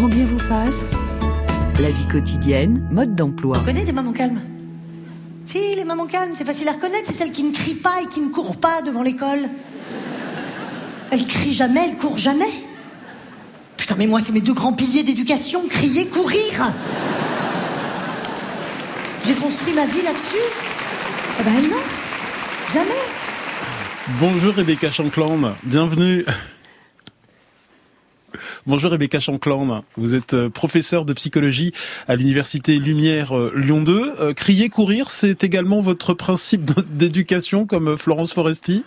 grand bien vous fasse. La vie quotidienne, mode d'emploi. Tu connais des mamans calmes Si, les mamans calmes, c'est facile à reconnaître, c'est celles qui ne crient pas et qui ne courent pas devant l'école. Elles crient jamais, elles courent jamais. Putain, mais moi, c'est mes deux grands piliers d'éducation, crier, courir. J'ai construit ma vie là-dessus. Eh ben non, jamais. Bonjour Rebecca Chanclan, bienvenue. Bonjour Rebecca Chanclan, vous êtes euh, professeur de psychologie à l'université Lumière euh, Lyon 2. Euh, crier, courir, c'est également votre principe d'éducation comme Florence Foresti?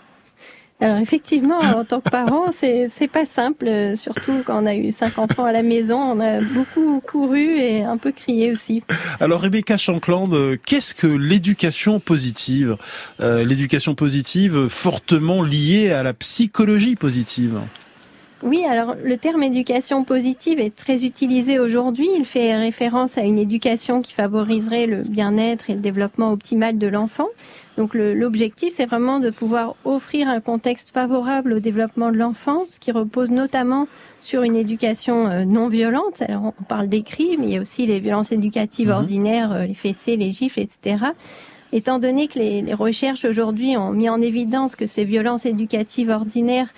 Alors effectivement, en tant que parent, c'est c'est pas simple, surtout quand on a eu cinq enfants à la maison, on a beaucoup couru et un peu crié aussi. Alors Rebecca Shankland, qu'est-ce que l'éducation positive? L'éducation positive fortement liée à la psychologie positive? Oui, alors le terme éducation positive est très utilisé aujourd'hui. Il fait référence à une éducation qui favoriserait le bien-être et le développement optimal de l'enfant. Donc l'objectif, c'est vraiment de pouvoir offrir un contexte favorable au développement de l'enfant, ce qui repose notamment sur une éducation euh, non violente. Alors on parle des crimes, mais il y a aussi les violences éducatives mhm. ordinaires, euh, les fessées, les gifles, etc. Étant donné que les, les recherches aujourd'hui ont mis en évidence que ces violences éducatives ordinaires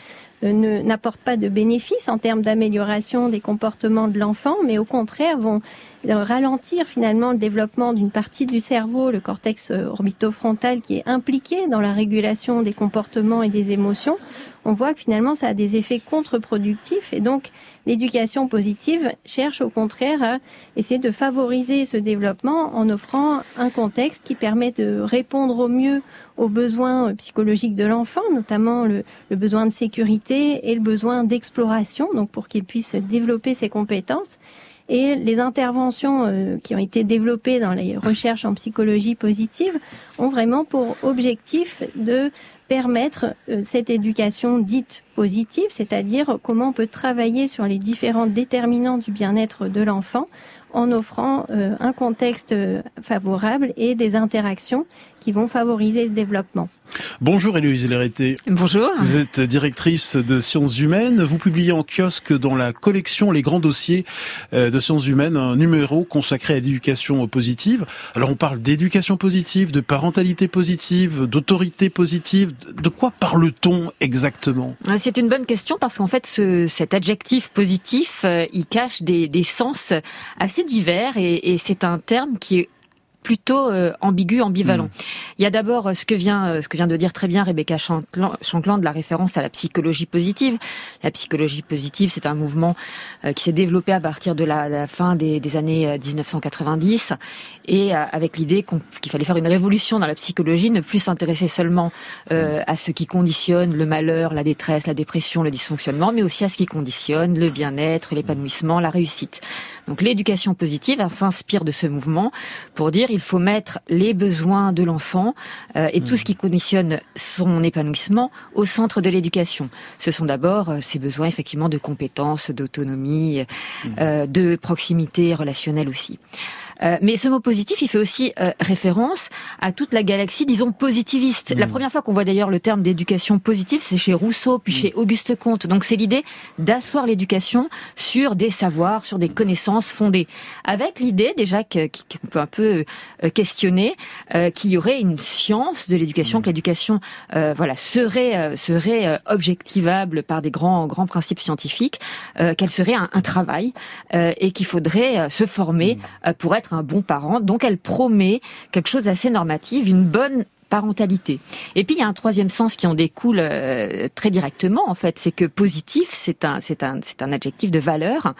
n'apportent pas de bénéfices en termes d'amélioration des comportements de l'enfant, mais au contraire vont ralentir finalement le développement d'une partie du cerveau, le cortex euh, orbitofrontal, qui est impliqué dans la régulation des comportements et des émotions. On voit que finalement ça a des effets contre-productifs et donc l'éducation positive cherche au contraire à essayer de favoriser ce développement en offrant un contexte qui permet de répondre au mieux aux besoins psychologiques de l'enfant, notamment le, besoin de sécurité et le besoin d'exploration, donc pour qu'il puisse développer ses compétences. Et les interventions euh, qui ont été développées dans les recherches en psychologie positive ont vraiment pour objectif de permettre euh, cette éducation dite positive, c'est-à-dire comment on peut travailler sur les différents déterminants du bien-être de l'enfant en offrant euh, un contexte euh, favorable et des interactions qui vont favoriser ce développement. Bonjour Héloïse Léreté. Bonjour. Vous êtes directrice de sciences humaines. Vous publiez en kiosque dans la collection Les Grands Dossiers euh, de sciences humaines un numéro consacré à l'éducation positive. Alors on parle d'éducation positive, de parentalité positive, d'autorité positive. De quoi parle-t-on exactement? C'est une bonne question parce qu'en fait ce, cet adjectif positif, il cache des, des sens assez divers et, et c'est un terme qui est plutôt euh, ambigu, ambivalent. Hmm. Il y a d'abord euh, ce que vient euh, ce que vient de dire très bien Rebecca Shankland, la référence à la psychologie positive. La psychologie positive, c'est un mouvement qui s'est développé à partir de la, fin des, des, années 1990 et avec l'idée qu'il fallait faire une révolution dans la psychologie, ne plus s'intéresser seulement à ce qui conditionne le malheur, la détresse, la dépression, le dysfonctionnement, mais aussi à ce qui conditionne le bien-être, l'épanouissement, la réussite. Donc l'éducation positive s'inspire de ce mouvement pour dire il faut mettre les besoins de l'enfant euh, et tout ce qui conditionne son épanouissement au centre de l'éducation. Ce sont d'abord euh, ces besoins effectivement de compétences, d'autonomie, euh, de proximité relationnelle aussi. Euh, mais ce mot positif, il fait aussi euh, référence à toute la galaxie, disons, positiviste. La mm. première fois qu'on voit d'ailleurs le terme d'éducation positive, c'est chez Rousseau, puis mm. chez Auguste Comte. Donc c'est l'idée d'asseoir l'éducation sur des savoirs, sur des connaissances fondées. Avec l'idée déjà qu'on peut un peu euh, questionner qu'il y aurait une science de l'éducation, mm. que l'éducation voilà, serait, serait objectivable par des grands, grands principes scientifiques, qu'elle serait un, un travail et qu'il faudrait se former pour être un bon parent. Donc elle promet quelque chose d'assez normatif, une bonne parentalité. Et puis il y a un troisième sens qui en découle euh, très directement en fait, c'est que positif c'est un c'est un c'est un adjectif de valeur.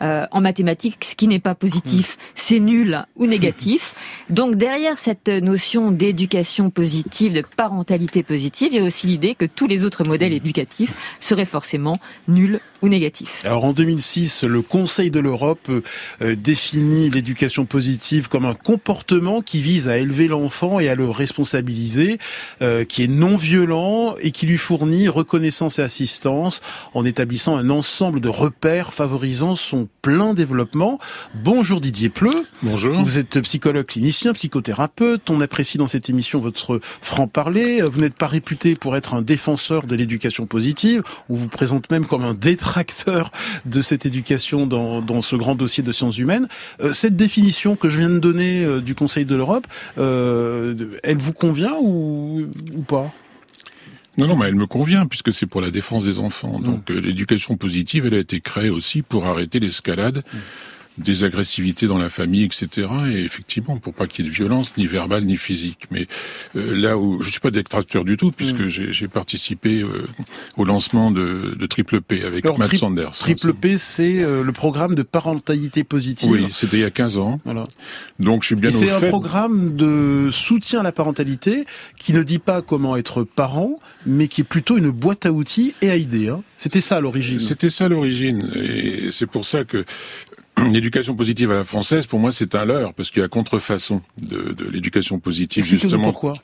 Euh, en mathématiques, ce qui n'est pas positif, c'est nul ou négatif. Donc derrière cette notion d'éducation positive, de parentalité positive, il y a aussi l'idée que tous les autres modèles éducatifs seraient forcément nuls ou négatifs. Alors en 2006, le Conseil de l'Europe euh, définit l'éducation positive comme un comportement qui vise à élever l'enfant et à le responsabiliser euh, qui est non violent et qui lui fournit reconnaissance et assistance en établissant un ensemble de repères favorisant son plein développement. Bonjour Didier Pleu. Bonjour. Vous êtes psychologue clinicien, psychothérapeute. On apprécie dans cette émission votre franc-parler. Vous n'êtes pas réputé pour être un défenseur de l'éducation positive. On vous présente même comme un détraqueur détracteur de cette éducation dans, dans ce grand dossier de sciences humaines. Euh, cette définition que je viens de donner euh, du Conseil de l'Europe, euh, elle vous convient ou, ou pas? Non, non, mais elle me convient puisque c'est pour la défense des enfants. Mmh. Donc l'éducation positive, elle a été créée aussi pour arrêter l'escalade. Mmh des agressivités dans la famille, etc. Et effectivement, pour pas qu'il y ait de violence, ni verbale, ni physique. Mais euh, là où je suis pas détracteur du tout, puisque Mm. j'ai participé euh, au lancement de, de Triple P avec Alors, Matt tri- Sanders. Triple P, c'est euh, le programme de parentalité positive. Oui, c'était il y a 15 ans. Voilà. Donc je suis bien Et au c'est un fait. programme de soutien à la parentalité qui ne dit pas comment être parent, mais qui est plutôt une boîte à outils et à idées. hein. C'était ça à l'origine. C'était ça l'origine, et c'est pour ça que l'éducation positive à la française, pour moi, c'est un leurre, parce qu'il y a contrefaçon de, de l'éducation positive, justement. pourquoi.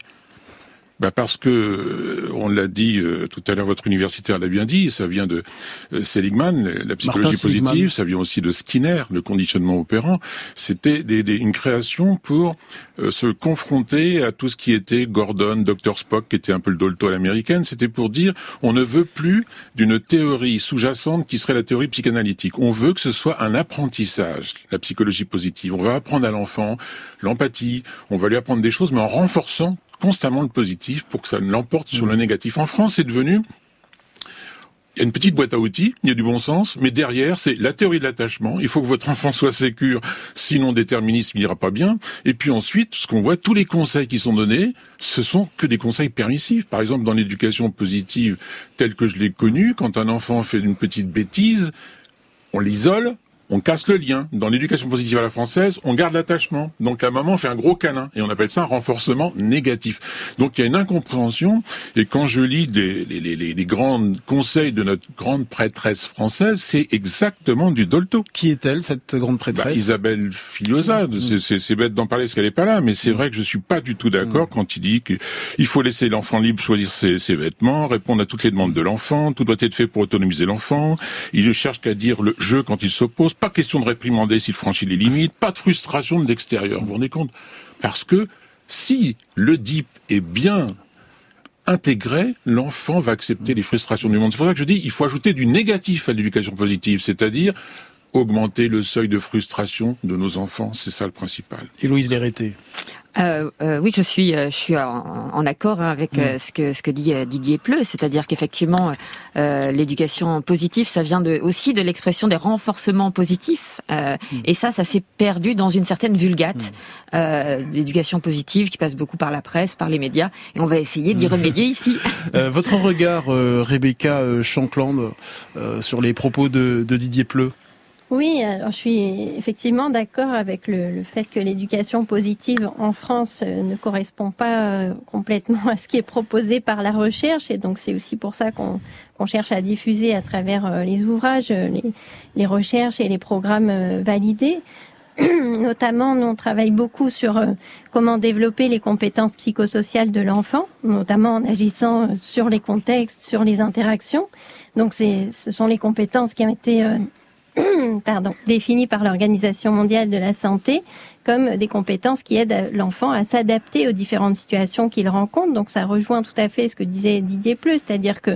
Bah parce que euh, on l'a dit euh, tout à l'heure, votre universitaire l'a bien dit, ça vient de euh, Seligman, la psychologie Martin Seligman. positive, ça vient aussi de Skinner, le conditionnement opérant. C'était des, des- une création pour euh, se confronter à tout ce qui était Gordon, Dr Spock, qui était un peu le Dolto à l'américaine. C'était pour dire on ne veut plus d'une théorie sous-jacente qui serait la théorie psychanalytique. On veut que ce soit un apprentissage, la psychologie positive. On va apprendre à l'enfant l'empathie, on va lui apprendre des choses, mais en renforçant constamment le positif pour que ça ne l'emporte sur le négatif. En France, c'est devenu il y a une petite boîte à outils, il y a du bon sens, mais derrière, c'est la théorie de l'attachement. Il faut que votre enfant soit sécure, sinon déterminisme, il ira pas bien. Et puis ensuite, ce qu'on voit, tous les conseils qui sont donnés, ce sont que des conseils permissifs. Par exemple, dans l'éducation positive telle que je l'ai connue, quand un enfant fait une petite bêtise, on l'isole, on casse le lien. Dans l'éducation positive à la française, on garde l'attachement. Donc la maman fait un gros câlin et on appelle ça un renforcement négatif. Donc il y a une incompréhension et quand je lis des, les, les, les, grands conseils de notre grande prêtresse française, c'est exactement du dolto. Qui est-elle, cette grande Bah, prêtresse? Isabelle Filosa, c'est- c'est bête d'en parler parce qu'elle est pas là, mais c'est vrai que je suis pas du tout d'accord quand il dit qu'il faut laisser l'enfant libre choisir ses, ses vêtements, répondre à toutes les demandes de l'enfant, tout doit être fait pour autonomiser l'enfant. Il ne cherche qu'à dire le jeu quand il s'oppose, pas question de réprimander s'il franchit les limites, pas de frustration de l'extérieur. Vous vous rendez compte? Parce que si le DIP est bien intégré, l'enfant va accepter les frustrations du monde. C'est pour ça que je dis il faut ajouter du négatif à l'éducation positive, c'est-à-dire augmenter le seuil de frustration de nos enfants, c'est ça le principal. Héloïse Lérété. Euh, euh, oui, je suis, euh, je suis en, en accord hein, avec euh, ce que ce que dit Didier Pleu, c'est-à-dire qu'effectivement, euh, l'éducation positive, ça vient de, aussi de l'expression des renforcements positifs, euh, et ça, ça s'est perdu dans une certaine vulgate euh, d'éducation positive qui passe beaucoup par la presse, par les médias, et on va essayer d'y remédier ici. Euh, votre regard, euh, Rebecca euh, Shankland, euh, sur les propos de, de Didier Pleu? Oui, alors je suis effectivement d'accord avec le, le fait que l'éducation positive en France euh, ne correspond pas euh, complètement à ce qui est proposé par la recherche, et donc c'est aussi pour ça qu'on qu'on cherche à diffuser à travers euh, les ouvrages, les, les recherches et les programmes validés. Notamment, nous, on travaille beaucoup sur comment développer les compétences psychosociales de l'enfant, notamment en agissant sur les contextes, sur les interactions. Donc, ce sont les compétences qui ont été pardon, définies par l'Organisation mondiale de la santé comme des compétences qui aident l'enfant à s'adapter aux différentes situations qu'il rencontre. Donc ça rejoint tout à fait ce que disait Didier Pleu, c'est-à-dire que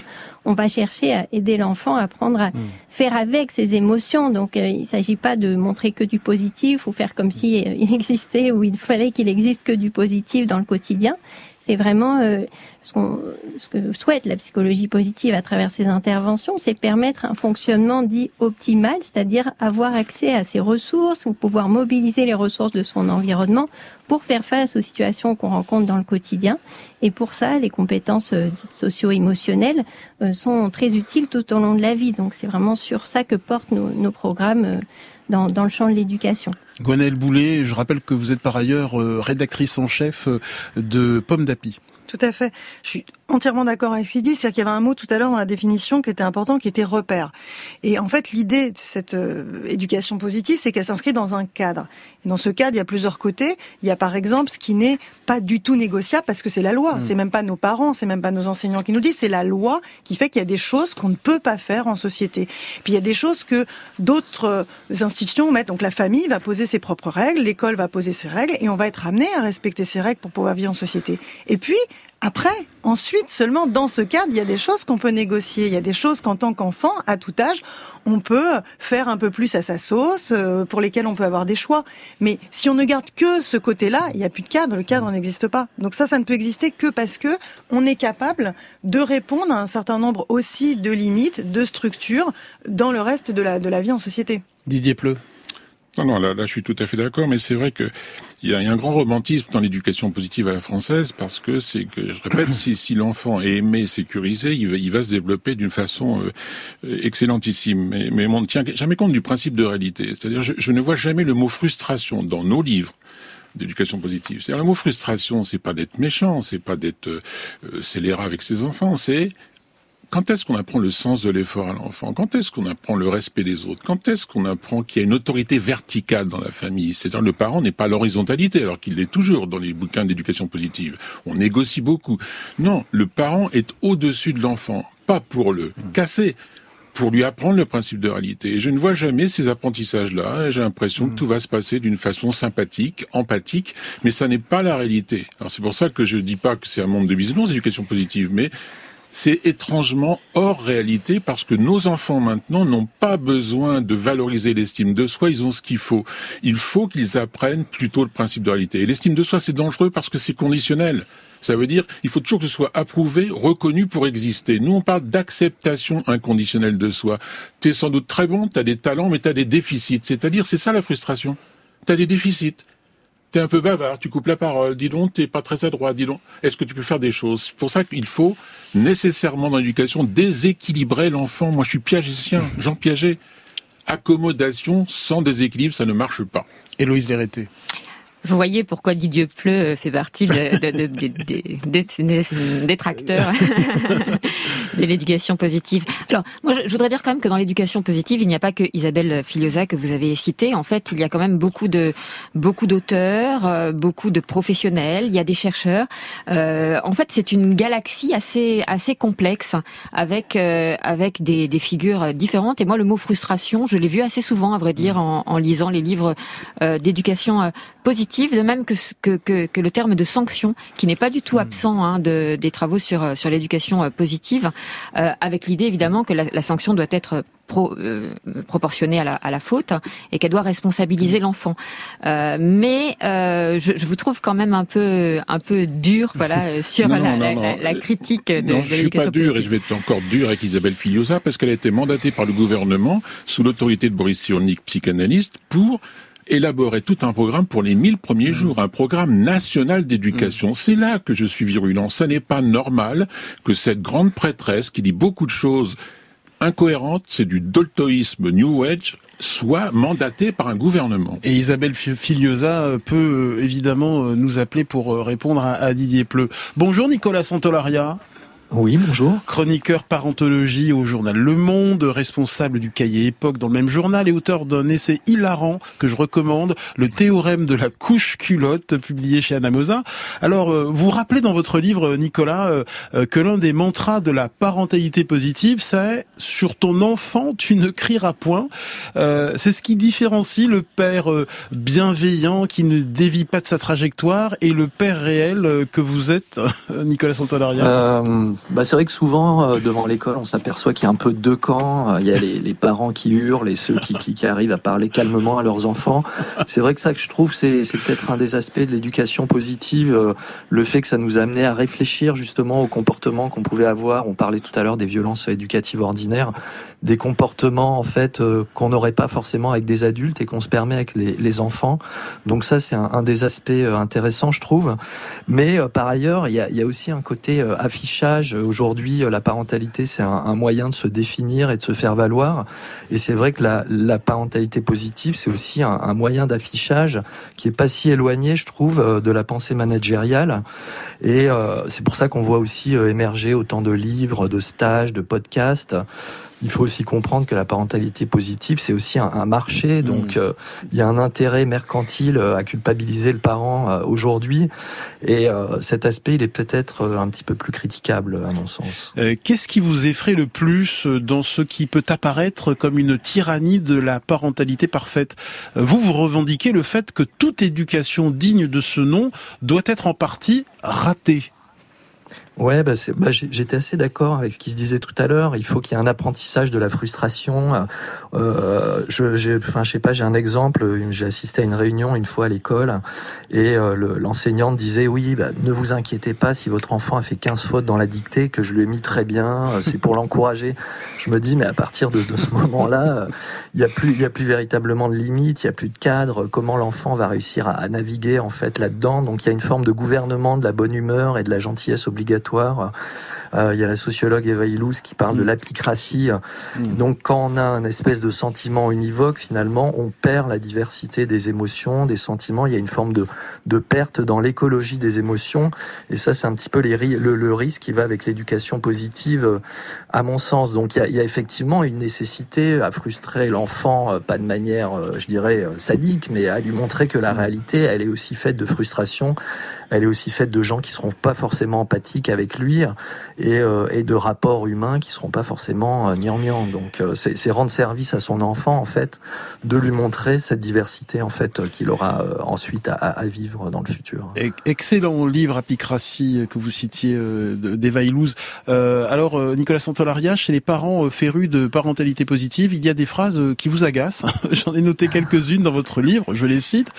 on va chercher à aider l'enfant à apprendre à faire avec ses émotions. Donc euh, il ne s'agit pas de montrer que du positif ou faire comme si il existait ou il fallait qu'il existe que du positif dans le quotidien. C'est vraiment euh, ce, que souhaite la psychologie positive à travers ces interventions, c'est permettre un fonctionnement dit optimal, c'est-à-dire avoir accès à ses ressources ou pouvoir mobiliser les ressources de son environnement pour faire face aux situations qu'on rencontre dans le quotidien. Et pour ça, les compétences euh, socio-émotionnelles euh, sont très utiles tout au long de la vie. Donc c'est vraiment sur ça que portent nos, nos programmes euh, dans, dans le champ de l'éducation. Gwenaëlle Boulet, je rappelle que vous êtes par ailleurs euh, rédactrice en chef euh, de Pomme d'Api. Tout à fait. Je suis entièrement d'accord avec ce qu'il dit. C'est-à-dire qu'il y avait un mot tout à l'heure dans la définition qui était important, qui était repère. Et en fait, l'idée de cette euh, éducation positive, c'est qu'elle s'inscrit dans un cadre. Et dans ce cadre, il y a plusieurs côtés. Il y a par exemple ce qui n'est pas du tout négociable parce que c'est la loi. C'est même pas nos parents, c'est même pas nos enseignants qui nous disent. C'est la loi qui fait qu'il y a des choses qu'on ne peut pas faire en société. Puis il y a des choses que d'autres euh, institutions mettent. Donc la famille va poser ses propres règles, l'école va poser ses règles, et on va être amené à respecter ces règles pour pouvoir vivre en société. Et puis Après, ensuite, seulement dans ce cadre, il y a des choses qu'on peut négocier. Il y a des choses qu'en tant qu'enfant, à tout âge, on peut faire un peu plus à sa sauce, euh, pour lesquelles on peut avoir des choix. Mais si on ne garde que ce côté-là, il n'y a plus de cadre. Le cadre n'existe pas. Donc ça, ça ne peut exister que parce que on est capable de répondre à un certain nombre aussi de limites, de structures dans le reste de la, de la vie en société. Didier Pleu. Non, non, là, là, je suis tout à fait d'accord, mais c'est vrai que il y, a, un grand romantisme dans l'éducation positive à la française parce que c'est que, je répète, si, si l'enfant est aimé, sécurisé, il va, il va se développer d'une façon euh, excellentissime. Mais, mais on ne tient jamais compte du principe de réalité. C'est-à-dire, je, je ne vois jamais le mot frustration dans nos livres d'éducation positive. C'est-à-dire, le mot frustration, c'est pas d'être méchant, c'est pas d'être euh, scélérat avec ses enfants, c'est quand est-ce qu'on apprend le sens de l'effort à l'enfant? Quand est-ce qu'on apprend le respect des autres? Quand est-ce qu'on apprend qu'il y a une autorité verticale dans la famille? C'est-à-dire le parent n'est pas l'horizontalité, alors qu'il l'est toujours dans les bouquins d'éducation positive. On négocie beaucoup. Non, le parent est au-dessus de l'enfant, pas pour le casser, pour lui apprendre le principe de réalité. Et je ne vois jamais ces apprentissages-là. J'ai l'impression que tout va se passer d'une façon sympathique, empathique, mais ça n'est pas la réalité. Alors c'est pour ça que je dis pas que c'est un monde de bisounours, éducation positive, mais c'est étrangement hors réalité parce que nos enfants maintenant n'ont pas besoin de valoriser l'estime de soi, ils ont ce qu'il faut. Il faut qu'ils apprennent plutôt le principe de réalité. Et l'estime de soi, c'est dangereux parce que c'est conditionnel. Ça veut dire il faut toujours que ce soit approuvé, reconnu pour exister. Nous, on parle d'acceptation inconditionnelle de soi. Tu es sans doute très bon, tu as des talents, mais tu as des déficits. C'est-à-dire, c'est ça la frustration. Tu as des déficits t'es un peu bavard, tu coupes la parole, dis donc, t'es pas très adroit, dis donc, est-ce que tu peux faire des choses? C'est pour ça qu'il faut nécessairement dans l'éducation déséquilibrer l'enfant. Moi, je suis piagécien, Jean Piaget. Accommodation sans déséquilibre, ça ne marche pas. Héloïse Léreté. Vous voyez pourquoi Didier Pleu fait partie de, de, des détracteurs de l'éducation positive. Alors, moi, je, voudrais dire quand même que dans l'éducation positive, il n'y a pas que Isabelle Filiosa que vous avez citée. En fait, il y a quand même beaucoup de beaucoup d'auteurs, euh, beaucoup de professionnels. Il y a des chercheurs. Euh, en fait, c'est une galaxie assez assez complexe avec euh, avec des, des figures différentes. Et moi, le mot frustration, je l'ai vu assez souvent, à vrai dire, en, en lisant les livres euh, d'éducation positive, de même que, que, que, le terme de sanction, qui n'est pas du tout hmm. absent hein, de, des travaux sur, sur l'éducation euh, positive, euh, avec l'idée évidemment que la, la, sanction doit être pro, euh, proportionnée à la, à la faute et qu'elle doit responsabiliser hmm. l'enfant. Euh, mais euh, je, je, vous trouve quand même un peu un peu dur, voilà, sur la, la, la, critique de, non, je suis pas dur et je vais être encore dur avec Isabelle Filiosa parce qu'elle a été mandatée par le gouvernement sous l'autorité de Boris Cyrulnik, psychanalyste, pour élaborer tout un programme pour les 1000 premiers mmh. jours, un programme national d'éducation. Mmh. C'est là que je suis virulent. Ça n'est pas normal que cette grande prêtresse qui dit beaucoup de choses incohérentes, c'est du doltoïsme New Age, soit mandatée par un gouvernement. Et Isabelle Filiosa euh, peut euh, évidemment euh, nous appeler pour répondre à Didier Pleu. Bonjour Nicolas Santolaria. Oui, bonjour. Chroniqueur parentologie au journal Le Monde, responsable du cahier Époque dans le même journal et auteur d'un essai hilarant que je recommande, Le théorème de la couche culotte, publié chez Anna Alors, euh, vous rappelez dans votre livre, Nicolas, euh, euh, que l'un des mantras de la parentalité positive, c'est « sur ton enfant, tu ne crieras point C'est ce qui différencie le père bienveillant qui ne dévie pas de sa trajectoire et le père réel que vous êtes, Nicolas Santolaria bah, c'est vrai que souvent, euh, devant l'école, on s'aperçoit qu'il y a un peu deux camps. Euh, il y a les, les parents qui hurlent et ceux qui, qui, qui, arrivent à parler calmement à leurs enfants. C'est vrai que ça que je trouve, c'est, peut-être un des aspects de l'éducation positive, euh, le fait que ça nous a amené à réfléchir justement au comportement qu'on pouvait avoir. On parlait tout à l'heure des violences éducatives ordinaires, des comportements en fait qu'on n'aurait pas forcément avec des adultes et qu'on se permet avec les, les enfants. Donc ça, c'est un, un, des aspects intéressants, je trouve. Mais par ailleurs, il y a, y a aussi un côté affichage Aujourd'hui, la parentalité, c'est un, moyen de se définir et de se faire valoir. Et c'est vrai que la, parentalité positive, c'est aussi un, moyen d'affichage qui est pas si éloigné, je trouve, euh, de la pensée managériale. Et euh, c'est pour ça qu'on voit aussi euh, émerger autant de livres, de stages, de podcasts il faut aussi comprendre que la parentalité positive, c'est aussi un, marché. Donc, mmh. euh, il y a un intérêt mercantile euh, à culpabiliser le parent euh, aujourd'hui. Et cet aspect, il est peut-être un petit peu plus critiquable, à mon sens. Qu'est-ce qui vous effraie le plus dans ce qui peut apparaître comme une tyrannie de la parentalité parfaite? Vous, vous revendiquez le fait que toute éducation digne de ce nom doit être en partie ratée. Ouais, bah, bah j'étais assez d'accord avec ce qui se disait tout à l'heure. Il faut qu'il y ait un apprentissage de la frustration. Euh, je, enfin, je sais pas, j'ai un exemple. J'ai assisté à une réunion une fois à l'école et euh, l'enseignante disait oui, bah, ne vous inquiétez pas si votre enfant a fait 15 fautes dans la dictée, que je lui ai mis très bien. Euh, c'est pour l'encourager. Je me dis, mais à partir de, ce moment-là, il y a plus, il y a plus véritablement de limites, il y a plus de cadre. Comment l'enfant va réussir à, à naviguer en fait là-dedans? Donc il y a une forme de gouvernement de la bonne humeur et de la gentillesse obligatoire euh, il y a la sociologue Eva Illouz qui parle de mm. l'apicratie. Mm. Donc quand on a un espèce de sentiment univoque, finalement, on perd la diversité des émotions, des sentiments. Il y a une forme de, de perte dans l'écologie des émotions. Et ça, c'est un petit peu les, le, le, risque qui va avec l'éducation positive, euh, à mon sens. Donc il y, y a effectivement une nécessité à frustrer l'enfant, euh, pas de manière, je dirais, sadique, mais à lui montrer que la réalité, elle est aussi faite de frustration elle est aussi faite de gens qui seront pas forcément empathiques avec lui et, euh, et de rapports humains qui seront pas forcément euh, gnangnang. Donc euh, c'est rendre service à son enfant en fait, de lui montrer cette diversité en fait qu'il aura ensuite à, à, vivre dans le futur. Excellent livre Apicratie que vous citiez d'Eva Illouz. Euh, alors Nicolas Santolaria, chez les parents férus de parentalité positive, il y a des phrases qui vous agacent. J'en ai noté quelques-unes dans votre livre, je les cite.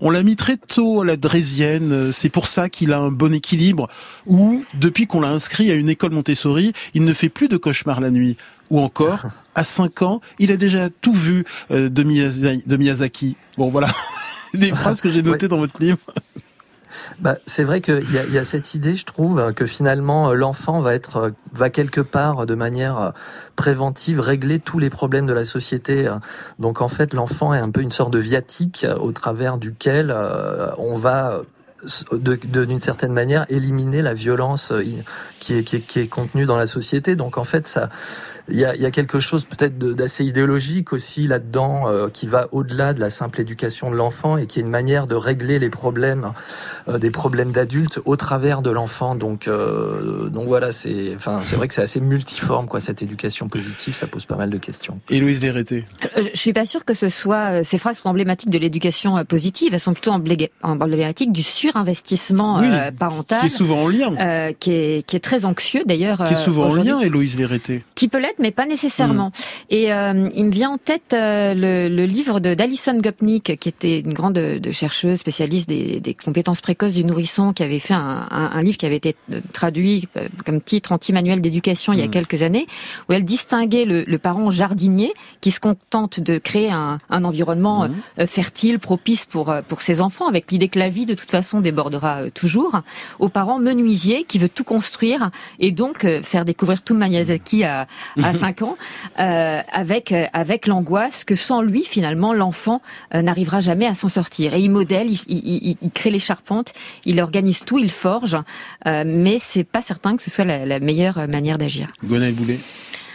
On l'a mis très tôt à la Drésienne, c'est pour ça qu'il a un bon équilibre, ou depuis qu'on l'a inscrit à une école Montessori, il ne fait plus de cauchemars la nuit. Ou encore, à 5 ans, il a déjà tout vu euh, de, Miyazaki. Bon voilà, des phrases que j'ai notées dans votre livre. Bah, c'est vrai qu'il y, y, a cette idée, je trouve, que finalement l'enfant va être, va quelque part de manière préventive régler tous les problèmes de la société. Donc en fait, l'enfant est un peu une sorte de viatique au travers duquel euh, on va d'une certaine manière éliminer la violence euh, qui est, qui, est, qui est contenue dans la société. Donc en fait, ça, il y a, y a, quelque chose peut-être d'assez idéologique aussi là-dedans euh, qui va au-delà de la simple éducation de l'enfant et qui est une manière de régler les problèmes, euh, des problèmes d'adultes au travers de l'enfant. Donc, euh, donc voilà, c'est, enfin, c'est vrai que c'est assez multiforme quoi. Cette éducation positive, ça pose pas mal de questions. Et Louise Dérété Je suis pas sûre que ce soit ces phrases sont emblématiques de l'éducation positive. Elles sont plutôt emblématiques du surinvestissement parental, qui est souvent en lien, qui est qui est très anxieux d'ailleurs. Qui est souvent en lien, Héloïse Lérété. Qui peut l'être mais pas nécessairement. Mm. Et euh, il me vient en tête euh, le, le, livre de d'Alison Gopnik, qui était une grande de chercheuse spécialiste des, des, compétences précoces du nourrisson, qui avait fait un, un, un livre qui avait été traduit euh, comme titre anti-manuel d'éducation il y a mm. quelques années, où elle distinguait le, le, parent jardinier qui se contente de créer un, un environnement mm. fertile, propice pour pour ses enfants, avec l'idée que la vie de toute façon débordera toujours, au parent menuisier qui veut tout construire et donc faire découvrir tout Miyazaki à, à 5 ans, euh, avec euh, avec l'angoisse que sans lui finalement l'enfant euh, n'arrivera jamais à s'en sortir. Et il modèle, il, il, il, crée les charpentes, il organise tout, il forge, euh, mais c'est pas certain que ce soit la, la meilleure manière d'agir. Gonel Boulet.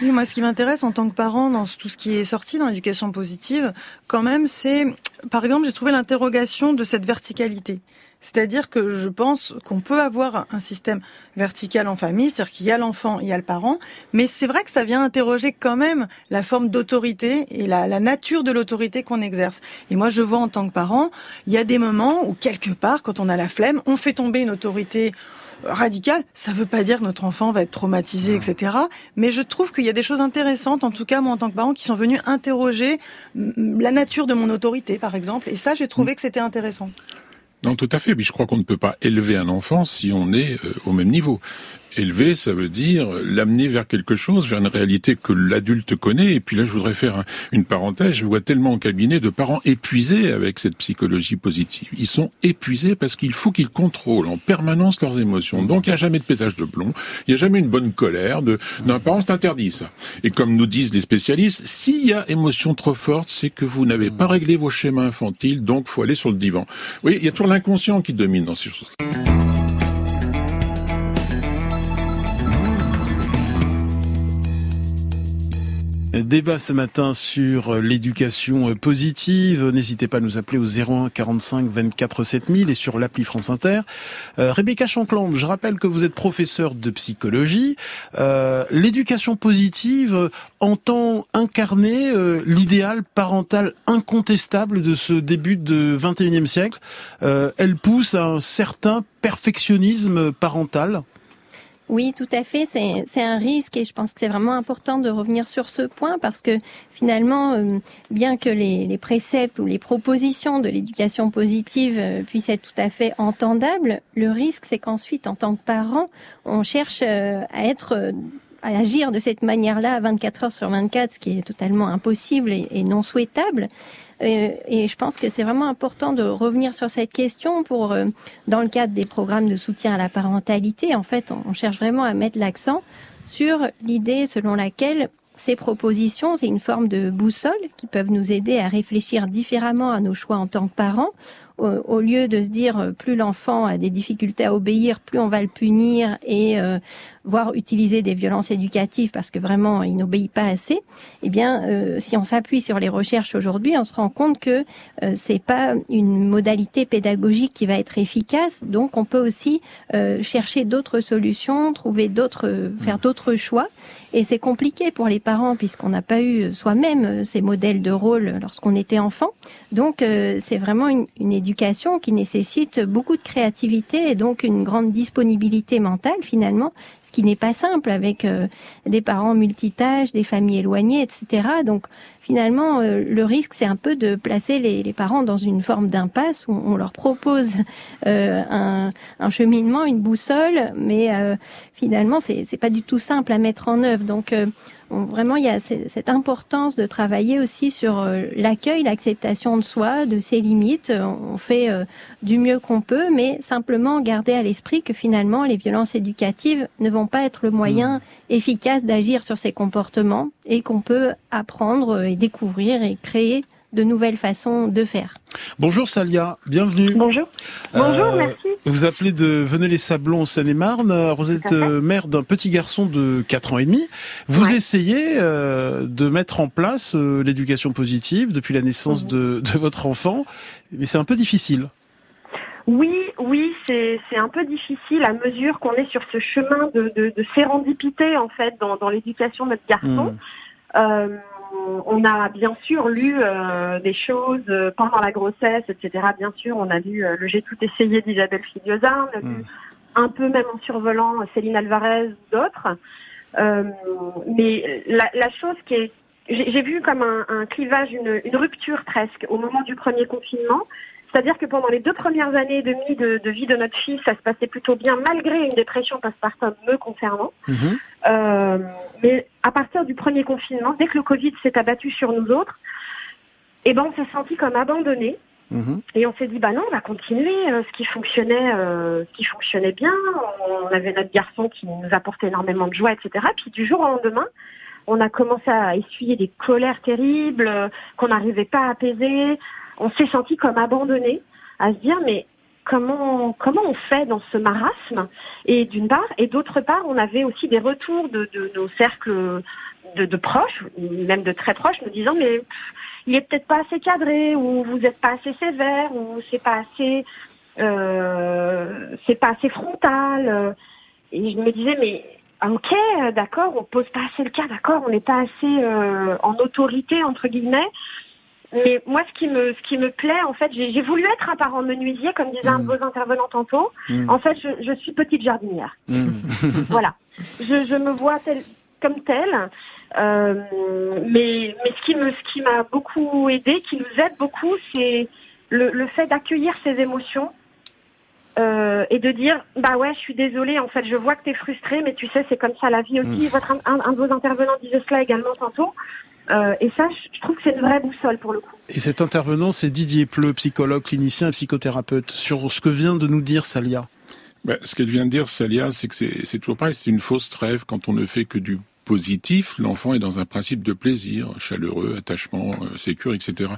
Oui, moi, ce qui m'intéresse en tant que parent dans tout ce qui est sorti dans l'éducation positive, quand même, c'est, par exemple, j'ai trouvé l'interrogation de cette verticalité. C'est-à-dire que je pense qu'on peut avoir un système vertical en famille, c'est-à-dire qu'il y a l'enfant, il y a le parent, mais c'est vrai que ça vient interroger quand même la forme d'autorité et la, la, nature de l'autorité qu'on exerce. Et moi, je vois en tant que parent, il y a des moments où quelque part, quand on a la flemme, on fait tomber une autorité radicale. Ça ne veut pas dire que notre enfant va être traumatisé, etc. Mais je trouve qu'il y a des choses intéressantes, en tout cas moi en tant que parent, qui sont venues interroger la nature de mon autorité, par exemple. Et ça, j'ai trouvé mm. que c'était intéressant. Non, tout à fait. Mais je crois qu'on ne peut pas élever un enfant si on est euh, au même niveau. Élever, ça veut dire l'amener vers quelque chose, vers une réalité que l'adulte connaît. Et puis là, je voudrais faire une parenthèse. Je vois tellement au cabinet de parents épuisés avec cette psychologie positive. Ils sont épuisés parce qu'il faut qu'ils contrôlent en permanence leurs émotions. Donc, il n'y a jamais de pétage de plomb. Il n'y a jamais une bonne colère de, d'un parent. C'est interdit, ça. Et comme nous disent les spécialistes, s'il y a émotion trop forte, c'est que vous n'avez pas réglé vos schémas infantiles. Donc, faut aller sur le divan. Oui, il y a toujours l'inconscient qui domine dans ces choses. Débat ce matin sur l'éducation positive. N'hésitez pas à nous appeler au 01 45 24 7000 et sur l'appli France Inter. Euh, Rebecca Chancland, je rappelle que vous êtes professeur de psychologie. Euh, l'éducation positive entend incarner euh, l'idéal parental incontestable de ce début de 21e siècle. Euh, elle pousse à un certain perfectionnisme parental Oui, tout à fait. C'est un risque et je pense que c'est vraiment important de revenir sur ce point parce que finalement, euh, bien que les, préceptes ou les propositions de l'éducation positive euh, puissent être tout à fait entendables, le risque, c'est qu'ensuite, en tant que parent, on cherche euh, à être à agir de cette manière-là 24 heures sur 24, ce qui est totalement impossible et non souhaitable. Euh, et je pense que c'est vraiment important de revenir sur cette question pour, euh, dans le cadre des programmes de soutien à la parentalité, en fait, on cherche vraiment à mettre l'accent sur l'idée selon laquelle ces propositions, c'est une forme de boussole qui peuvent nous aider à réfléchir différemment à nos choix en tant que parents, au, lieu de se dire euh, plus l'enfant a des difficultés à obéir, plus on va le punir et euh, voire utiliser des violences éducatives parce que vraiment il n'obéit pas assez. Eh bien, euh, si on s'appuie sur les recherches aujourd'hui, on se rend compte que euh, c'est pas une modalité pédagogique qui va être efficace. Donc, on peut aussi chercher d'autres solutions, trouver d'autres, faire d'autres choix. Et c'est compliqué pour les parents puisqu'on n'a pas eu soi-même ces modèles de rôle lorsqu'on était enfant. Donc, c'est vraiment une, une éducation qui nécessite beaucoup de créativité et donc une grande disponibilité mentale finalement, qui n'est pas simple avec euh, des parents multitâches, des familles éloignées, etc. Donc finalement, euh, le risque, c'est un peu de placer les, parents dans une forme d'impasse où on leur propose euh, un, un, cheminement, une boussole, mais finalement, c'est pas du tout simple à mettre en œuvre. Donc vraiment, il y a cette importance de travailler aussi sur euh, l'accueil, l'acceptation de soi, de ses limites. On fait euh, du mieux qu'on peut, mais simplement garder à l'esprit que finalement, les violences éducatives ne vont pas être le moyen mmh. efficace d'agir sur ces comportements et qu'on peut apprendre et découvrir et créer de nouvelles façons de faire. Bonjour Salia, bienvenue. Bonjour. Bonjour, euh, merci. Vous appelez de Venez-les-Sablons en Seine-et-Marne. Vous êtes euh, mère d'un petit garçon de 4 ans et demi. Vous essayez euh, de mettre en place l'éducation positive depuis la naissance mhm. de, de, votre enfant, mais c'est un peu difficile. Oui, oui, c'est un peu difficile à mesure qu'on est sur ce chemin de, de, de sérendipité en fait dans, dans l'éducation de notre garçon. Mhm on a bien sûr lu euh, des choses euh, pendant la grossesse, etc. Bien sûr, on a lu euh, le J'ai tout essayé d'Isabelle Filiosa, on a lu hmm. un peu même en survolant Céline Alvarez ou d'autres. mais la, chose qui est j'ai vu comme un, clivage, une, rupture presque au moment du premier confinement. C'est-à-dire que pendant les deux premières années et demie de, vie de notre fils, ça se passait plutôt bien malgré une dépression postpartum me concernant. Mhm. Euh, mais à partir du premier confinement, dès que le Covid s'est abattu sur nous autres, eh ben on s'est senti comme abandonné. Mhm. Et on s'est dit bah non, on va continuer euh, ce qui fonctionnait, euh, ce qui fonctionnait bien. On avait notre garçon qui nous apportait énormément de joie, etc. Puis du jour au lendemain, on a commencé à essuyer des colères terribles qu'on n'arrivait pas à apaiser on s'est senti comme abandonné, à se dire mais comment comment on fait dans ce marasme? Et d'une part, et d'autre part, on avait aussi des retours de, nos cercles de, proches, même de très proches, nous disant mais il est peut-être pas assez cadré, ou vous n'êtes pas assez sévère, ou c'est pas assez euh, c'est pas assez frontal. Et je me disais mais ok, d'accord, on pose pas assez le cas, d'accord, on n'est pas assez euh, en autorité entre guillemets. Mais moi, ce qui me, ce qui me plaît, en fait, j'ai voulu être un parent menuisier, comme disait un de mm. vos intervenants tantôt. Mm. En fait, je, je, suis petite jardinière. Mm. voilà. Je, je, me vois telle, comme telle. Euh, mais, mais ce qui me, ce qui m'a beaucoup aidé, qui nous aide beaucoup, c'est le, le fait d'accueillir ses émotions. Euh, et de dire bah ouais je suis désolée en fait je vois que tu es frustrée mais tu sais c'est comme ça la vie aussi votre un, un, de vos intervenants disait cela également tantôt euh, et ça, je trouve que c'est une vraie boussole pour le coup. Et cet intervenant, c'est Didier Pleu, psychologue, clinicien et psychothérapeute, sur ce que vient de nous dire Salia. Ben, ce qu'elle vient de dire, Salia, c'est que c'est toujours pareil, c'est une fausse trêve quand on ne fait que du positif, l'enfant est dans un principe de plaisir, chaleureux, attachement, euh, sécure, etc.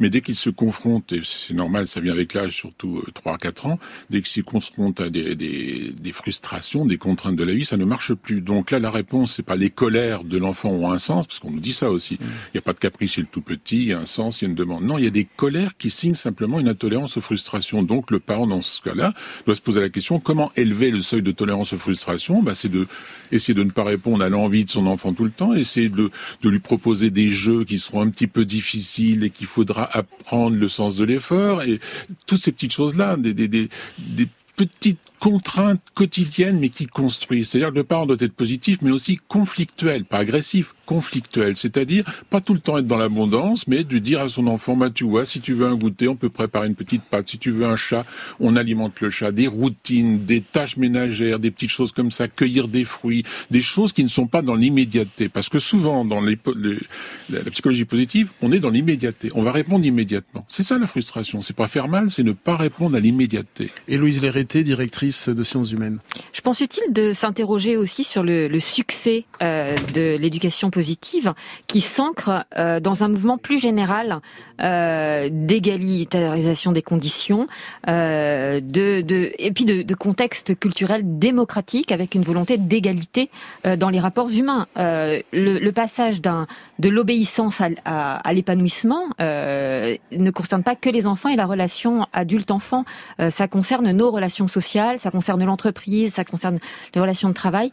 Mais dès qu'il se confronte, et c'est normal, ça vient avec l'âge, surtout euh, 3-4 ans, dès qu'il se confronte à des, des, des, frustrations, des contraintes de la vie, ça ne marche plus. Donc là, la réponse, c'est pas les colères de l'enfant ont un sens, parce qu'on nous dit ça aussi. Mmh. Il n'y a pas de caprice chez le tout petit, il y a un sens, il y a une demande. Non, il y a des colères qui signent simplement une intolérance aux frustrations. Donc le parent, dans ce cas-là, doit se poser la question, comment élever le seuil de tolérance aux frustrations? Bah, C'est de essayer de ne pas répondre à l'envie son enfant tout le temps, essayer de, de lui proposer des jeux qui seront un petit peu difficiles et qu'il faudra apprendre le sens de l'effort et toutes ces petites choses-là, des, des, des, des petites contrainte quotidienne, mais qui construit. C'est-à-dire que le parent doit être positif, mais aussi conflictuel, pas agressif, conflictuel. C'est-à-dire pas tout le temps être dans l'abondance, mais de dire à son enfant, bah, tu vois, si tu veux un goûter, on peut préparer une petite pâte. Si tu veux un chat, on alimente le chat. Des routines, des tâches ménagères, des petites choses comme ça, cueillir des fruits, des choses qui ne sont pas dans l'immédiateté. Parce que souvent, dans la psychologie positive, on est dans l'immédiateté. On va répondre immédiatement. C'est ça la frustration. C'est pas faire mal, c'est ne pas répondre à l'immédiateté. Et Louise directrice de sciences humaines. Je pense utile de s'interroger aussi sur le, succès euh, de l'éducation positive qui s'ancre euh, dans un mouvement plus général euh, d'égalitarisation des conditions, euh, de, et puis de, contexte culturel démocratique avec une volonté d'égalité dans les rapports humains. Le, passage de l'obéissance à l'épanouissement ne concerne pas que les enfants et la relation adulte-enfant. ça concerne nos relations sociales, ça concerne l'entreprise, ça concerne les relations de travail.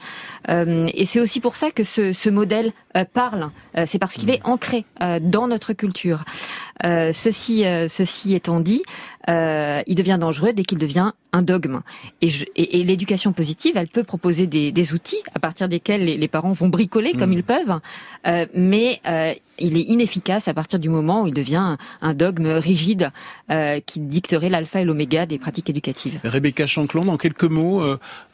et c'est aussi pour ça que ce, ce modèle parle. c'est parce qu'il est ancré dans notre culture. Euh, ceci, euh, ceci étant dit, euh, il devient dangereux dès qu'il devient un dogme. Et, et, et l'éducation positive, elle peut proposer des, des, outils à partir desquels les, les parents vont bricoler comme mmh. ils peuvent, euh, mais euh, il est inefficace à partir du moment où il devient un, un dogme rigide euh, qui dicterait l'alpha et l'oméga des pratiques éducatives. Rebecca Chanclon, en quelques mots,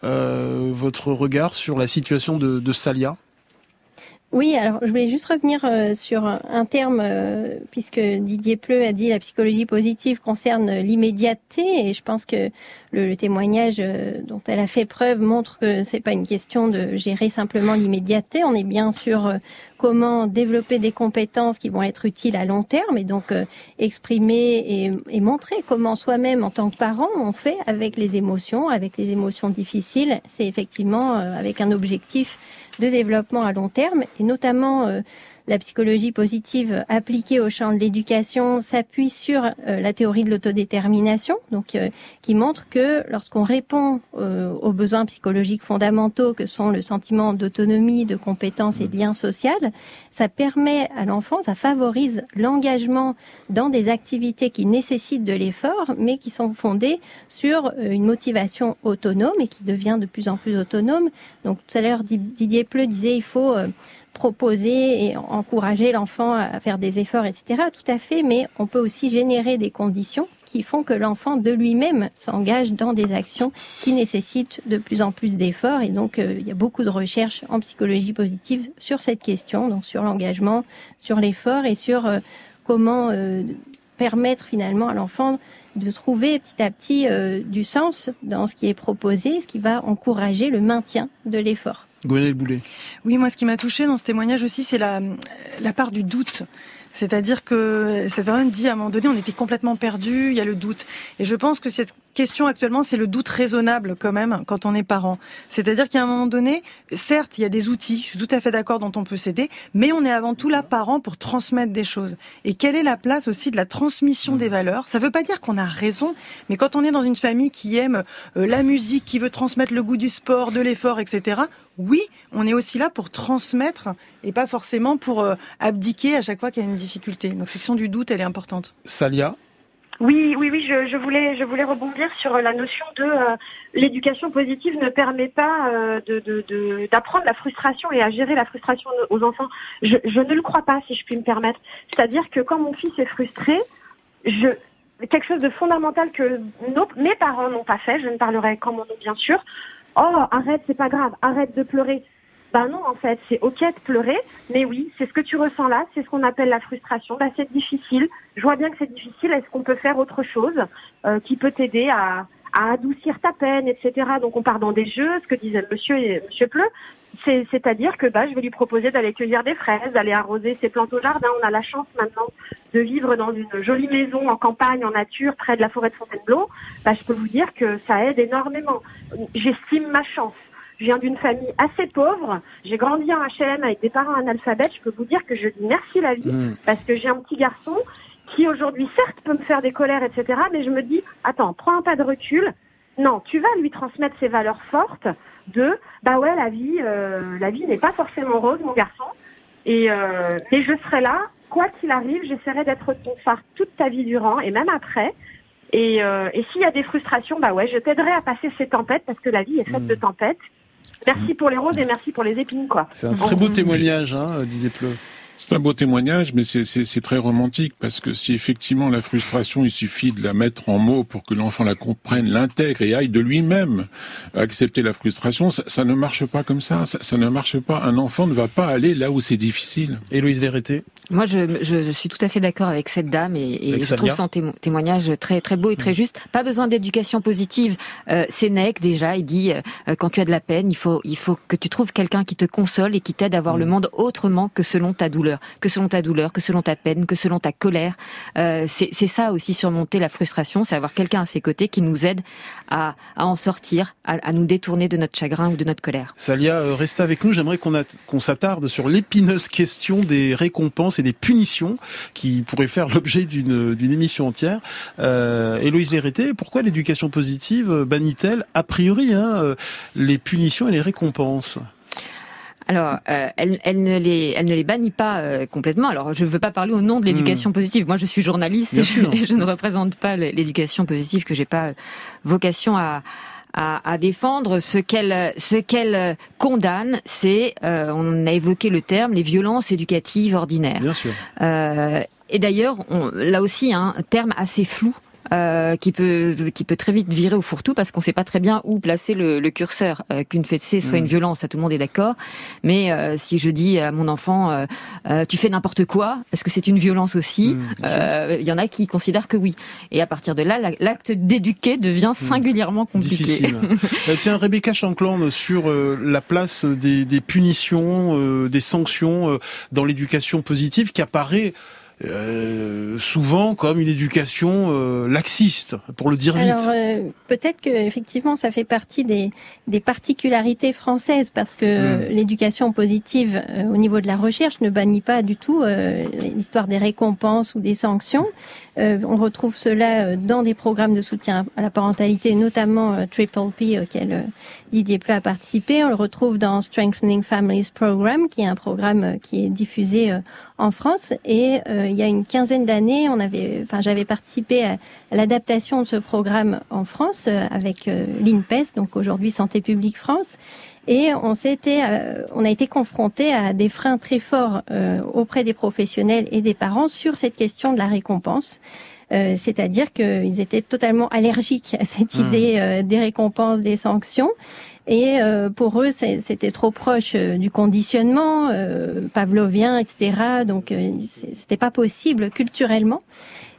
votre regard sur la situation de, de Salia? Oui, alors je voulais juste revenir euh, sur un terme, euh, puisque Didier Pleu a dit la psychologie positive concerne l'immédiateté, et je pense que le, témoignage euh, dont elle a fait preuve montre que c'est pas une question de gérer simplement l'immédiateté. On est bien sur comment développer des compétences qui vont être utiles à long terme, et donc exprimer et, et montrer comment soi-même en tant que parent on fait avec les émotions, avec les émotions difficiles. C'est effectivement avec un objectif de développement à long terme, et notamment euh, la psychologie positive appliquée au champ de l'éducation s'appuie sur euh, la théorie de l'autodétermination, donc euh, qui montre que lorsqu'on répond euh, aux besoins psychologiques fondamentaux que sont le sentiment d'autonomie, de compétence et de lien social, ça permet à l'enfant, ça favorise l'engagement dans des activités qui nécessitent de l'effort, mais qui sont fondées sur une motivation autonome et qui devient de plus en plus autonome. Donc tout à l'heure, Didier Pleu disait il faut proposer et encourager l'enfant à faire des efforts, etc. Tout à fait, mais on peut aussi générer des conditions qui font que l'enfant de lui-même s'engage dans des actions qui nécessitent de plus en plus d'efforts. Et donc, euh, il y a beaucoup de recherches en psychologie positive sur cette question, donc sur l'engagement, sur l'effort et sur euh, comment euh, permettre finalement à l'enfant de trouver petit à petit du sens dans ce qui est proposé, ce qui va encourager le maintien de l'effort. Boulet. Oui, moi, ce qui m'a touché dans ce témoignage aussi, c'est la, la part du doute. C'est-à-dire que cette personne dit à un moment donné, on était complètement perdu, il y a le doute. Et je pense que cette question actuellement, c'est le doute raisonnable quand même quand on est parent. C'est-à-dire qu'à un moment donné, certes, il y a des outils, je suis tout à fait d'accord, dont on peut s'aider, mais on est avant tout là parent pour transmettre des choses. Et quelle est la place aussi de la transmission des valeurs? Ça ne veut pas dire qu'on a raison, mais quand on est dans une famille qui aime euh, la musique, qui veut transmettre le goût du sport, de l'effort, etc., oui, on est aussi là pour transmettre et pas forcément pour euh, abdiquer à chaque fois qu'il y a une difficulté. Donc, la question du doute, elle est importante. Salia? Oui, oui, oui, je, je, voulais, je voulais rebondir sur la notion de euh, l'éducation positive ne permet pas euh, de, d'apprendre la frustration et à gérer la frustration aux enfants. Je, je ne le crois pas, si je puis me permettre. C'est-à-dire que quand mon fils est frustré, je, quelque chose de fondamental que nos, mes parents n'ont pas fait, je ne parlerai qu'en mon nom bien sûr. Oh, arrête, c'est pas grave, arrête de pleurer. Ben non, en fait, c'est ok de pleurer, mais oui, c'est ce que tu ressens là, c'est ce qu'on appelle la frustration. Ben, c'est difficile. Je vois bien que c'est difficile. Est-ce qu'on peut faire autre chose euh, qui peut t'aider à, à adoucir ta peine, etc. Donc on part dans des jeux, ce que disait Monsieur et Monsieur Pleu, c'est-à-dire que bah, je vais lui proposer d'aller cueillir des fraises, d'aller arroser ses plantes au jardin. On a la chance maintenant de vivre dans une jolie maison en campagne, en nature, près de la forêt de Fontainebleau. Bah, je peux vous dire que ça aide énormément. J'estime ma chance. Je viens d'une famille assez pauvre. J'ai grandi en HLM avec des parents analphabètes. Je peux vous dire que je dis merci la vie mmh. parce que j'ai un petit garçon qui aujourd'hui, certes, peut me faire des colères, etc. Mais je me dis, attends, prends un pas de recul. Non, tu vas lui transmettre ces valeurs fortes de, bah ouais, la vie, euh, la vie n'est pas forcément rose, mon garçon. Et, euh, et je serai là, quoi qu'il arrive, j'essaierai d'être ton phare toute ta vie durant et même après. Et, euh, et s'il y a des frustrations, bah ouais, je t'aiderai à passer ces tempêtes parce que la vie est faite de tempêtes. Merci pour les roses et merci pour les épines, quoi. C'est un très beau témoignage, hein, disait Pleu. C'est un beau témoignage, mais c'est- c'est c'est très romantique parce que si effectivement la frustration, il suffit de la mettre en mots pour que l'enfant la comprenne, l'intègre et aille de lui-même accepter la frustration, ça, ça ne marche pas comme ça. ça. ça ne marche pas. Un enfant ne va pas aller là où c'est difficile. Héloïse Léreté Moi, je, je, je suis tout à fait d'accord avec cette dame et, je trouve son témo- témoignage très très beau et très juste. Pas besoin d'éducation positive. Euh, Sénèque déjà, il dit euh, quand tu as de la peine, il faut il faut que tu trouves quelqu'un qui te console et qui t'aide à voir le monde autrement que selon ta douleur, que selon ta douleur, que selon ta peine, que selon ta colère. Euh, c'est ça aussi surmonter la frustration, c'est avoir quelqu'un à ses côtés qui nous aide à, à en sortir, à, à nous détourner de notre chagrin ou de notre colère. Salia, euh, restez avec nous. J'aimerais qu'on qu'on s'attarde sur l'épineuse question des récompenses des punitions qui pourraient faire l'objet d'une d'une émission entière. Euh, Héloïse pourquoi l'éducation positive bannit-elle a priori hein, euh, les punitions et les récompenses? Alors, euh, elle, elle ne les, elle ne les bannit pas euh, complètement. Alors, je ne veux pas parler au nom de l'éducation positive. Moi, je suis journaliste et je, je ne représente pas l'éducation positive que j'ai pas vocation à, à, à défendre. Ce qu'elle, ce qu'elle condamne, c'est, euh, on a évoqué le terme, les violences éducatives ordinaires. Bien sûr. Euh, et d'ailleurs, là aussi, hein, un terme assez flou. Euh, qui peut qui peut très vite virer au fourre-tout parce qu'on sait pas très bien où placer le, le curseur euh, qu'une fessée soit Mm. une violence ça tout le monde est d'accord mais euh, si je dis à mon enfant euh, euh, tu fais n'importe quoi est-ce que c'est une violence aussi Mm. Euh, il y en a qui considèrent que oui et à partir de là la- l'acte d'éduquer devient singulièrement compliqué Difficile. Tiens, Rebecca Shankland, sur euh, la place des, des punitions, euh, des sanctions euh, dans l'éducation positive qui apparaît euh, souvent comme une éducation euh, laxiste, pour le dire vite. Alors euh, peut-être que effectivement ça fait partie des, des particularités françaises parce que Mm. l'éducation positive euh, au niveau de la recherche ne bannit pas du tout euh, l'histoire des récompenses ou des sanctions. Euh, on retrouve cela dans des programmes de soutien à la parentalité, notamment euh, Triple P auquel euh, Didier Pleu a participé. On le retrouve dans Strengthening Families Program, qui est un programme qui est diffusé euh, en France. Et euh, il y a une quinzaine d'années, on avait, enfin, j'avais participé à, l'adaptation de ce programme en France euh, avec euh, l'INPES, donc aujourd'hui Santé publique France. Et on s'était, euh, on a été confronté à des freins très forts euh, auprès des professionnels et des parents sur cette question de la récompense. Euh, c'est-à-dire qu'ils étaient totalement allergiques à cette Hmm. idée euh, des récompenses, des sanctions. Et euh, pour eux, c'était trop proche euh, du conditionnement euh, pavlovien, etc. Donc, euh, c'était pas possible culturellement.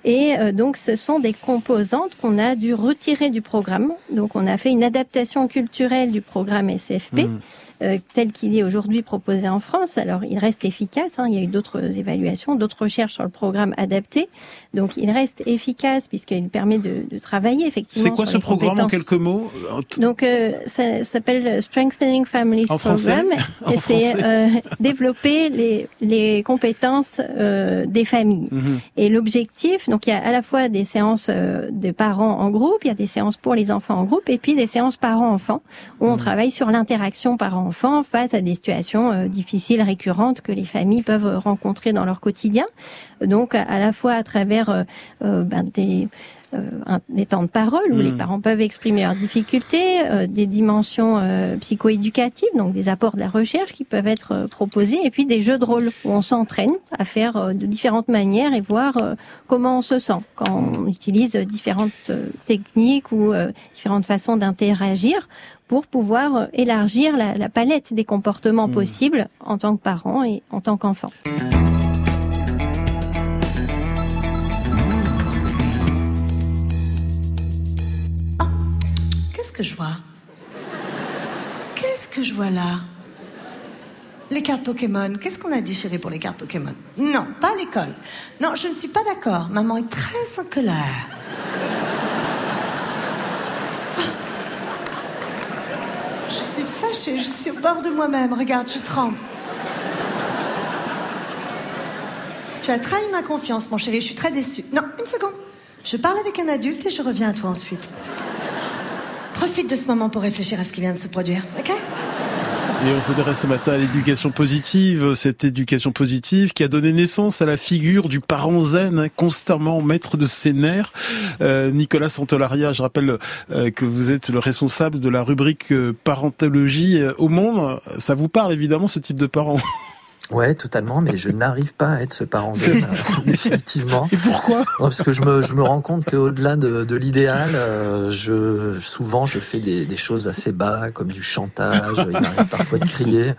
Et euh, donc, ce sont des composantes qu'on a dû retirer du programme. Donc, on a fait une adaptation culturelle du programme SFP Mm. euh, tel qu'il est aujourd'hui proposé en France. Alors, il reste efficace. hein. Il y a eu d'autres évaluations, d'autres recherches sur le programme adapté. Donc, il reste efficace puisqu'il permet de, de travailler effectivement. C'est quoi sur ce les programme en quelques mots Donc, euh, ça s'appelle Strengthening Families En Program. Et c'est euh, développer les, les compétences euh, des familles. Mhm. Et l'objectif, donc il y a à la fois des séances euh, de parents en groupe, il y a des séances pour les enfants en groupe, et puis des séances parents-enfants, où on travaille sur l'interaction parents-enfants face à des situations euh, difficiles, récurrentes que les familles peuvent rencontrer dans leur quotidien. Donc à la fois à travers euh, euh, ben, des euh, des temps de parole où les parents peuvent exprimer leurs difficultés, euh, des dimensions euh, psychoéducatives, donc des apports de la recherche qui peuvent être euh, proposés, et puis des jeux de rôle où on s'entraîne à faire de différentes manières et voir comment on se sent quand on utilise différentes techniques ou différentes façons d'interagir pour pouvoir élargir la, la palette des comportements Mm. possibles en tant que parent et en tant qu'enfant. Qu'est-ce que je vois? Qu'est-ce que je vois là? Les cartes Pokémon. Qu'est-ce qu'on a dit, chérie, pour les cartes Pokémon? Non, pas à l'école. Non, je ne suis pas d'accord. Maman est très en colère. Je suis fâchée, je suis au bord de moi-même. Regarde, je tremble. Tu as trahi ma confiance, mon chéri, je suis très déçue. Non, une seconde. Je parle avec un adulte et je reviens à toi ensuite. Profite de ce moment pour réfléchir à ce qui vient de se produire, ok? Et on s'intéresse ce matin à l'éducation positive, cette éducation positive qui a donné naissance à la figure du parent zen, hein, constamment maître de ses nerfs. Euh, Nicolas Santolaria, je rappelle euh, que vous êtes le responsable de la rubrique euh, parentologie au monde. Ça vous parle évidemment ce type de parent Ouais, totalement, mais je n'arrive pas à être ce parent zen, définitivement. Et pourquoi? Parce que je me, je me rends compte qu'au-delà de, de l'idéal, euh, je, souvent je fais des, des, choses assez bas, comme du chantage, il arrive parfois de crier.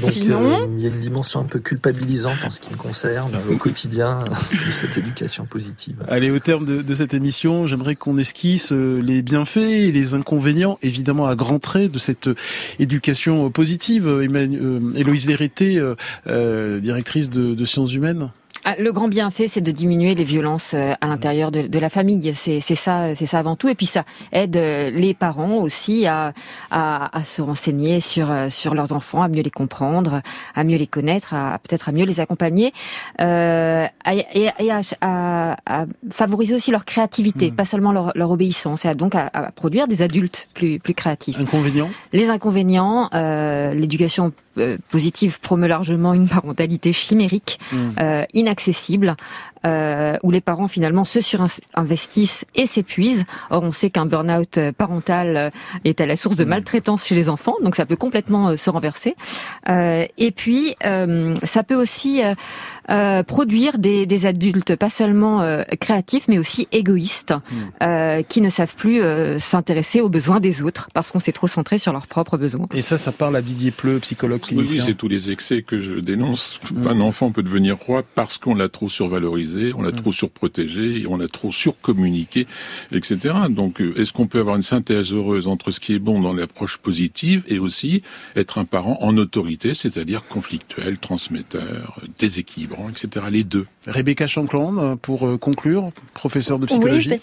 Donc Sinon... euh, il y a une dimension un peu culpabilisante en ce qui me concerne au quotidien de cette éducation positive. Allez, au terme de, de cette émission, j'aimerais qu'on esquisse euh, les bienfaits et les inconvénients, évidemment à grands traits, de cette éducation positive. Héloïse Lérété, euh, directrice de, de sciences humaines ah, le grand bienfait, c'est de diminuer les violences euh, à l'intérieur de, de, la famille. C'est ça, c'est ça avant tout. Et puis ça aide euh, les parents aussi à, à, à, se renseigner sur sur leurs enfants, à mieux les comprendre, à mieux les connaître, à peut-être à mieux les accompagner, euh, et, et à, à, favoriser aussi leur créativité, mmh. pas seulement leur, leur, obéissance, et donc à, produire des adultes plus plus créatifs. Inconvénients? Les inconvénients, euh, l'éducation positive promeut largement une parentalité chimérique, mmh. euh, inaccessible, euh, où les parents finalement se surinvestissent et s'épuisent. Or, on sait qu'un burn-out parental est à la source de maltraitance chez les enfants, donc ça peut complètement se renverser. Euh, et puis, euh, ça peut aussi euh, produire des, des, adultes pas seulement euh, créatifs, mais aussi égoïstes, mmh. euh, qui ne savent plus s'intéresser aux besoins des autres, parce qu'on s'est trop centré sur leurs propres besoins. Et ça, ça parle à Didier Pleu, psychologue clinicien. Oui, oui c'est tous les excès que je dénonce. Mmh. Un enfant peut devenir roi parce qu'on l'a trop survalorisé, on l'a mmh. trop surprotégé, on l'a trop surcommuniqué, etc. Donc, est-ce qu'on peut avoir une synthèse heureuse entre ce qui est bon dans l'approche positive et aussi être un parent en autorité, c'est-à-dire conflictuel, transmetteur, déséquilibré etc. Les deux? Rebecca Shankland, pour euh, conclure, professeur de psychologie. Oui,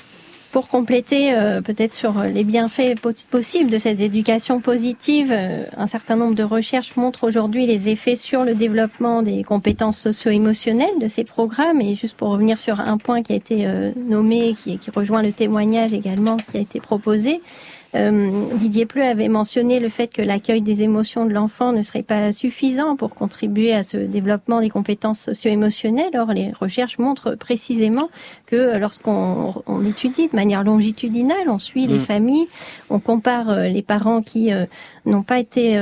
pour compléter euh, peut-être sur les bienfaits possibles de cette éducation positive, euh, un certain nombre de recherches montrent aujourd'hui les effets sur le développement des compétences socio-émotionnelles de ces programmes. Et juste pour revenir sur un point qui a été nommé, qui, qui rejoint le témoignage également qui a été proposé, euh, Didier Pleu avait mentionné le fait que l'accueil des émotions de l'enfant ne serait pas suffisant pour contribuer à ce développement des compétences socio-émotionnelles. Or, les recherches montrent précisément que lorsqu'on on étudie de manière longitudinale, on suit les mm. familles, on compare euh, les parents qui euh, n'ont pas été,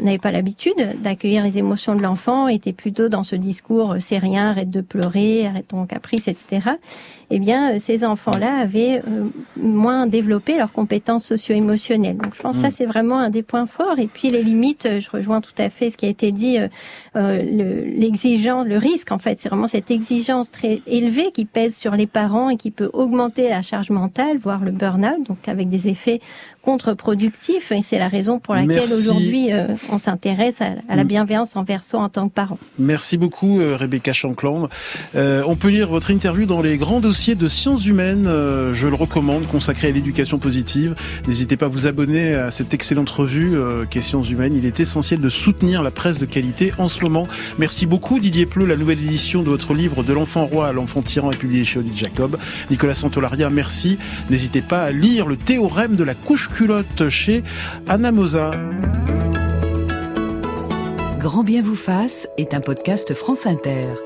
n'avaient pas l'habitude d'accueillir les émotions de l'enfant, étaient plutôt dans ce discours c'est rien, arrête de pleurer, arrête ton caprice, etc. Eh bien, ces enfants-là avaient moins développé leurs compétences socio-émotionnelle. Donc je pense que ça mm. c'est vraiment un des points forts. Et puis les limites, je rejoins tout à fait ce qui a été dit, euh, euh l'exigence, le, le, risque en fait, c'est vraiment cette exigence très élevée qui pèse sur les parents et qui peut augmenter la charge mentale, voire le burn-out, donc avec des effets contre-productifs. Et c'est la raison pour laquelle aujourd'hui euh, on s'intéresse à, à, la mm. bienveillance envers soi en tant que parent. Merci beaucoup euh, Rebecca Shankland. Euh, on peut lire votre interview dans les grands dossiers de sciences humaines. je le recommande, consacré à l'éducation positive. N'hésitez pas à vous abonner à cette excellente revue euh, Questions humaines. Il est essentiel de soutenir la presse de qualité en ce moment. Merci beaucoup Didier Pleu. La nouvelle édition de votre livre De l'enfant roi à l'enfant tyran est publiée chez Odile Jacob. Nicolas Santolaria, merci. N'hésitez pas à lire le théorème de la couche culotte chez Anna Mosa. Grand bien vous fasse est un podcast France Inter.